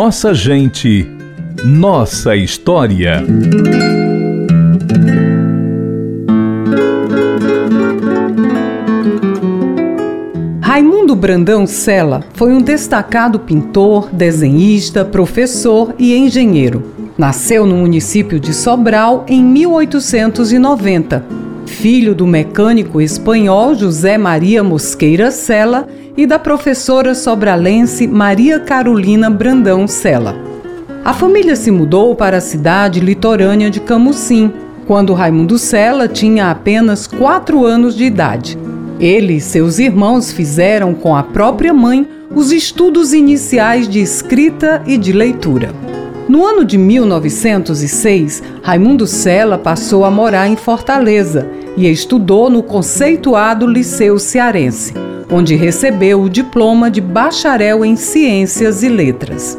Nossa gente, nossa história. Raimundo Brandão Sela foi um destacado pintor, desenhista, professor e engenheiro. Nasceu no município de Sobral em 1890. Filho do mecânico espanhol José Maria Mosqueira Sela e da professora sobralense Maria Carolina Brandão Sela. A família se mudou para a cidade litorânea de Camusim, quando Raimundo Sela tinha apenas quatro anos de idade. Ele e seus irmãos fizeram com a própria mãe os estudos iniciais de escrita e de leitura. No ano de 1906, Raimundo Sela passou a morar em Fortaleza e estudou no conceituado Liceu Cearense onde recebeu o diploma de bacharel em Ciências e Letras.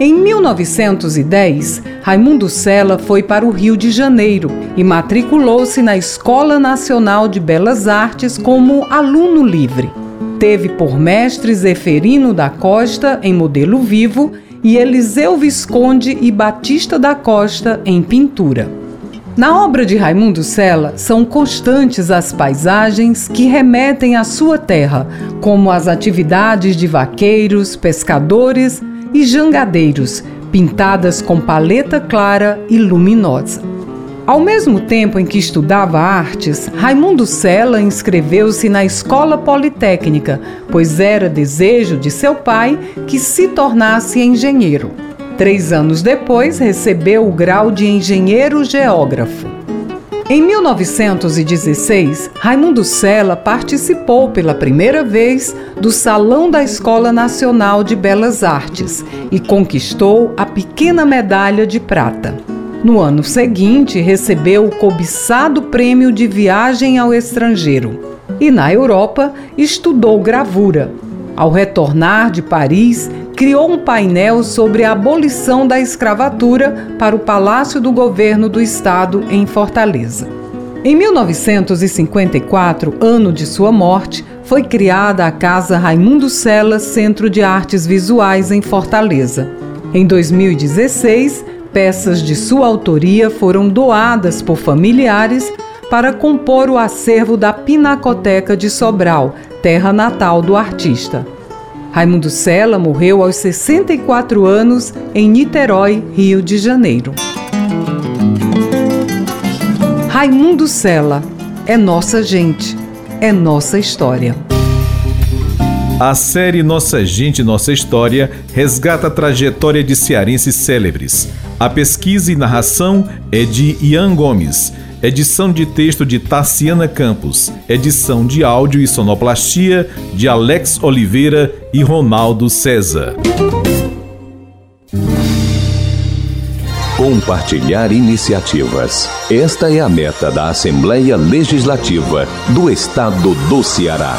Em 1910, Raimundo Sela foi para o Rio de Janeiro e matriculou-se na Escola Nacional de Belas Artes como aluno livre. Teve por mestres Zeferino da Costa em modelo vivo e Eliseu Visconde e Batista da Costa em pintura. Na obra de Raimundo Sela são constantes as paisagens que remetem à sua terra, como as atividades de vaqueiros, pescadores e jangadeiros, pintadas com paleta clara e luminosa. Ao mesmo tempo em que estudava artes, Raimundo Sela inscreveu-se na Escola Politécnica, pois era desejo de seu pai que se tornasse engenheiro. Três anos depois, recebeu o grau de engenheiro geógrafo. Em 1916, Raimundo Sela participou pela primeira vez do Salão da Escola Nacional de Belas Artes e conquistou a pequena medalha de prata. No ano seguinte, recebeu o cobiçado prêmio de viagem ao estrangeiro. E na Europa, estudou gravura. Ao retornar de Paris, criou um painel sobre a abolição da escravatura para o Palácio do Governo do Estado em Fortaleza. Em 1954, ano de sua morte, foi criada a Casa Raimundo Sela Centro de Artes Visuais em Fortaleza. Em 2016, peças de sua autoria foram doadas por familiares para compor o acervo da Pinacoteca de Sobral, terra natal do artista. Raimundo Sela morreu aos 64 anos em Niterói, Rio de Janeiro. Raimundo Sela é nossa gente, é nossa história. A série Nossa Gente, Nossa História resgata a trajetória de cearenses célebres. A pesquisa e narração é de Ian Gomes edição de texto de Tassiana Campos, edição de áudio e sonoplastia de Alex Oliveira e Ronaldo César. Compartilhar iniciativas. Esta é a meta da Assembleia Legislativa do Estado do Ceará.